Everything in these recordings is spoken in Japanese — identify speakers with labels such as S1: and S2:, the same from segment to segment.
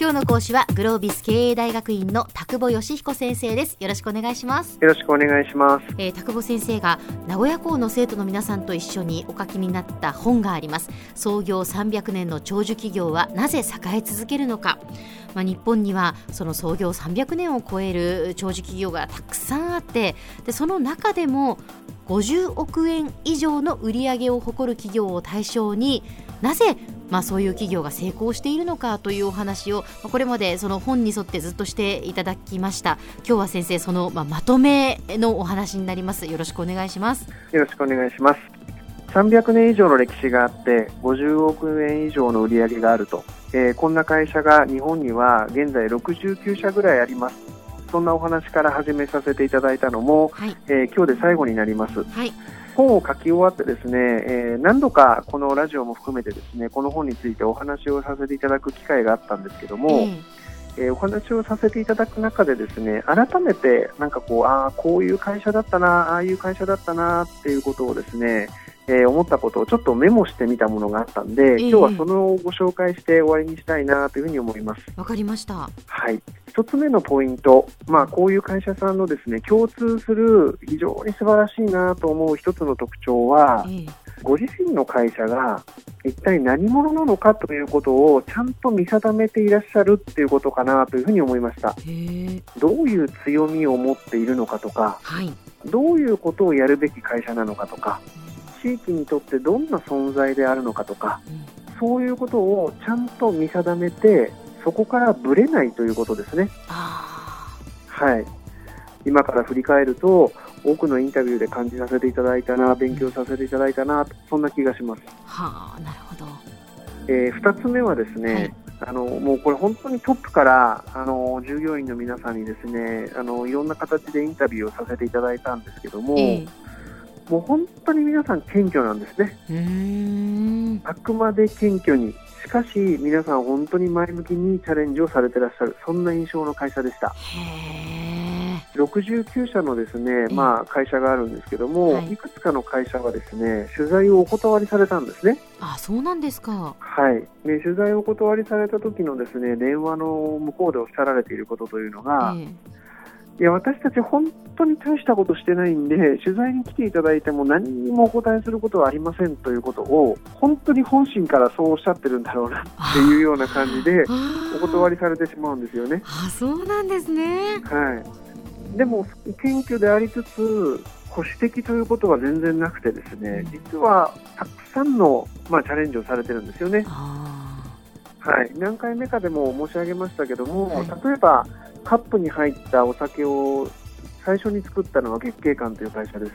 S1: 今日の講師はグロービス経営大学院の田久保義彦先生です。よろしくお願いします。
S2: よろしくお願いします、
S1: えー、田久保先生が名古屋校の生徒の皆さんと一緒にお書きになった本があります。創業300年の長寿企業はなぜ栄え続けるのか。まあ、日本にはその創業300年を超える長寿企業がたくさんあってでその中でも50億円以上の売り上げを誇る企業を対象になぜまあ、そういう企業が成功しているのかというお話をこれまでその本に沿ってずっとしていただきました。今日は先生そのまあまとめのお話になります。よろしくお願いします。
S2: よろしくお願いします。300年以上の歴史があって50億円以上の売り上げがあると、えー、こんな会社が日本には現在69社ぐらいあります。そんなお話から始めさせていただいたのも、はい、えー、今日で最後になります、はい本を書き終わってですね、えー、何度かこのラジオも含めてですねこの本についてお話をさせていただく機会があったんですけども、えーえー、お話をさせていただく中でですね改めてなんかこうああこういう会社だったなああいう会社だったなっていうことをですねえー、思ったことをちょっとメモしてみたものがあったんで、えー、今日はそのをご紹介して終わりにしたいなというふうに思います。
S1: わかりました。
S2: はい。一つ目のポイント、まあ、こういう会社さんのですね、共通する非常に素晴らしいなと思う一つの特徴は、えー、ご自身の会社が一体何者なのかということをちゃんと見定めていらっしゃるっていうことかなというふうに思いました。どういう強みを持っているのかとか、はい、どういうことをやるべき会社なのかとか、地域にとってどんな存在であるのかとか、そういうことをちゃんと見定めてそこからぶれないということですね。はい。今から振り返ると多くのインタビューで感じさせていただいたな勉強させていただいたなそんな気がします。
S1: はあなるほど、
S2: えー、2つ目はですね、はい。あのもうこれ本当にトップからあの従業員の皆さんにですねあのいろんな形でインタビューをさせていただいたんですけども、えーもう本当に皆さん謙虚なんですね。あくまで謙虚に。しかし皆さん本当に前向きにチャレンジをされてらっしゃるそんな印象の会社でした。69社のですね、まあ、会社があるんですけども、はい、いくつかの会社はですね取材をお断りされたんですね。
S1: あそうなんですか。
S2: はい。で取材をお断りされた時のですね電話の向こうでおっしゃられていることというのが、えーいや私たち本当に大したことしてないんで取材に来ていただいても何にもお答えすることはありませんということを本当に本心からそうおっしゃってるんだろうなっていうような感じでお断りされてしまうんですよね。
S1: あそうなんですね、
S2: はい、でも謙虚でありつつ保守的ということは全然なくてですね実はたくさんの、まあ、チャレンジをされてるんですよね。はい、何回目かでも申し上げましたけども、はい、例えばカップに入ったお酒を最初に作ったのは月桂館という会社です。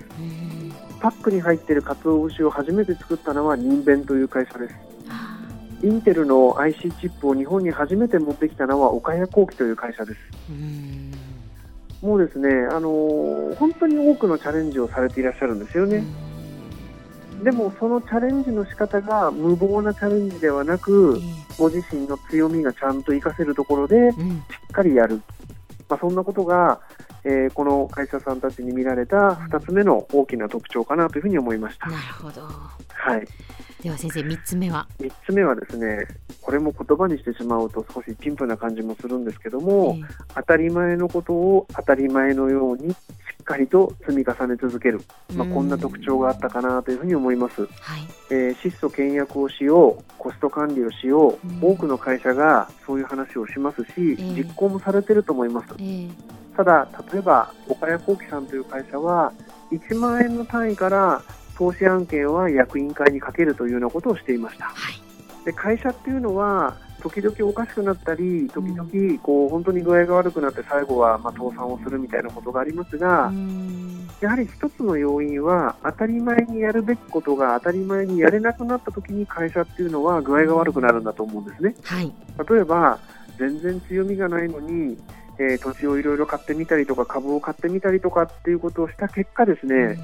S2: パックに入っている鰹節を初めて作ったのは人弁という会社です。インテルの IC チップを日本に初めて持ってきたのは岡谷工機という会社です。もうですね、あのー、本当に多くのチャレンジをされていらっしゃるんですよね。でもそのチャレンジの仕方が無謀なチャレンジではなく、ご自身の強みがちゃんと活かせるところでしっかりやる、まあ、そんなことが、えー、この会社さんたちに見られた2つ目の大きな特徴かなというふうに思いました。
S1: なるほど。
S2: はい。
S1: では先生3つ目は
S2: ？3つ目はですねこれも言葉にしてしまうと少し陳腐な感じもするんですけども、えー、当たり前のことを当たり前のようにしっかりと積み重ね続ける、まあ、こんな特徴があったかなというふうに思います、はい。えー、質素倹約をしようコスト管理をしよう、多くの会社がそういう話をしますし、えー、実行もされてると思います、えー、ただ例えば岡谷幸喜さんという会社は1万円の単位から投資案件は役員会にかけるというようなことをしていました。はい、で会社っていうのは時々おかしくなったり、時々こう本当に具合が悪くなって最後はま倒産をするみたいなことがありますが、やはり一つの要因は当たり前にやるべきことが当たり前にやれなくなった時に会社っていうのは具合が悪くなるんだと思うんですね。はい、例えば全然強みがないのにえー、土地をいろいろ買ってみたりとか株を買ってみたりとかっていうことをした結果ですね、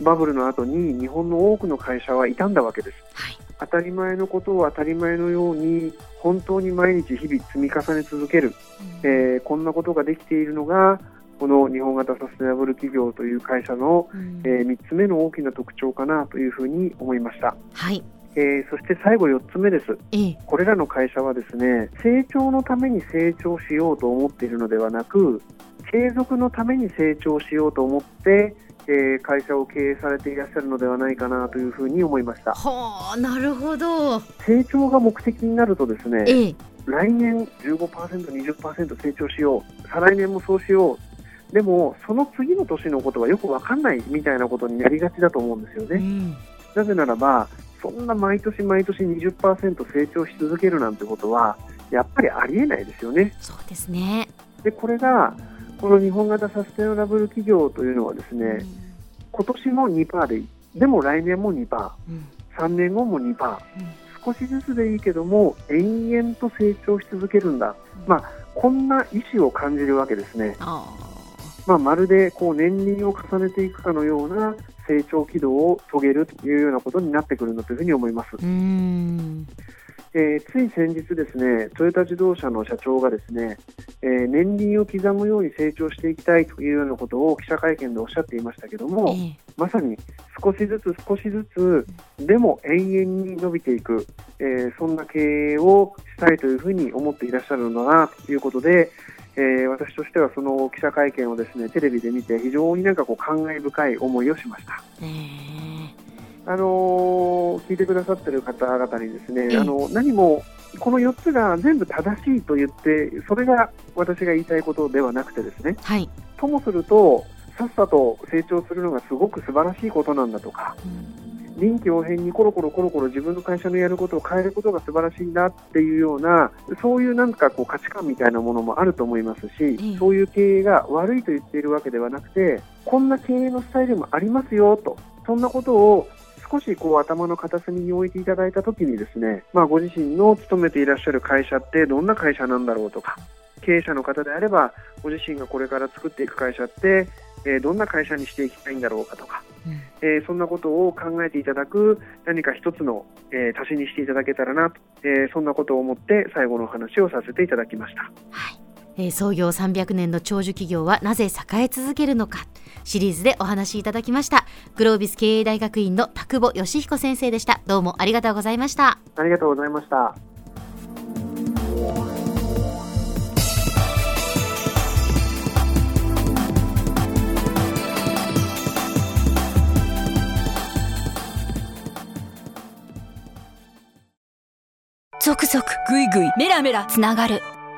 S2: バブルの後に日本の多くの会社は傷んだわけです、はい、当たり前のことを当たり前のように本当に毎日日々積み重ね続ける、うん、えー、こんなことができているのがこの日本型サステナブル企業という会社の、うん、えー、3つ目の大きな特徴かなというふうに思いました。
S1: はい。
S2: えー、そして最後4つ目です、ええ、これらの会社はですね成長のために成長しようと思っているのではなく継続のために成長しようと思って、えー、会社を経営されていらっしゃるのではないかなというふうに思いました。
S1: はあなるほど。
S2: 成長が目的になるとですね、ええ、来年15%、20%成長しよう。再来年もそうしよう。でもその次の年のことはよく分かんないみたいなことになりがちだと思うんですよね。うん、なぜならばそんな毎年毎年20%成長し続けるなんてことはやっぱりありえないですよね。
S1: そうですね。
S2: でこれがこの日本型サステナブル企業というのはですね、うん、今年も2%ででも来年も2%、うん、3年後も2%、うん、少しずつでいいけども延々と成長し続けるんだ、まあ、こんな意思を感じるわけですね。まあ、まるでこう年輪を重ねていくかのような成長軌道を遂げるというようなことになってくるんだというふうに思います。えー、つい先日ですね、トヨタ自動車の社長がですね、えー、年輪を刻むように成長していきたいというようなことを記者会見でおっしゃっていましたけども、えー、まさに少しずつ少しずつでも永遠に伸びていく、えー、そんな経営をしたいというふうに思っていらっしゃるのだなということで、えー、私としてはその記者会見をですねテレビで見て非常になんかこう感慨深い思いをしました。えーあの聞いてくださっている方々にですね、あの何もこの4つが全部正しいと言って、それが私が言いたいことではなくてですね、はい、ともすると、さっさと成長するのがすごく素晴らしいことなんだとか、うん、臨機応変にコロコロコロコロ自分の会社のやることを変えることが素晴らしいんだっていうような、そういうなんかこう価値観みたいなものもあると思いますし、そういう経営が悪いと言っているわけではなくて、こんな経営のスタイルもありますよと、そんなことを少しこう頭の片隅に置いていただいたときにですね、まあ、ご自身の勤めていらっしゃる会社ってどんな会社なんだろうとか経営者の方であればご自身がこれから作っていく会社って、えー、どんな会社にしていきたいんだろうかとか、うん、えー、そんなことを考えていただく何か一つの、えー、足しにしていただけたらなと、えそんなことを思って最後のお話をさせていただきました。
S1: はいえー、創業300年の長寿企業はなぜ栄え続けるのか。シリーズでお話しいただきました。グロービス経営大学院の田久保義彦先生でした。どうもありがとうございました。
S2: ありがとうございました。
S1: 続々ぐいぐいメラメラつながる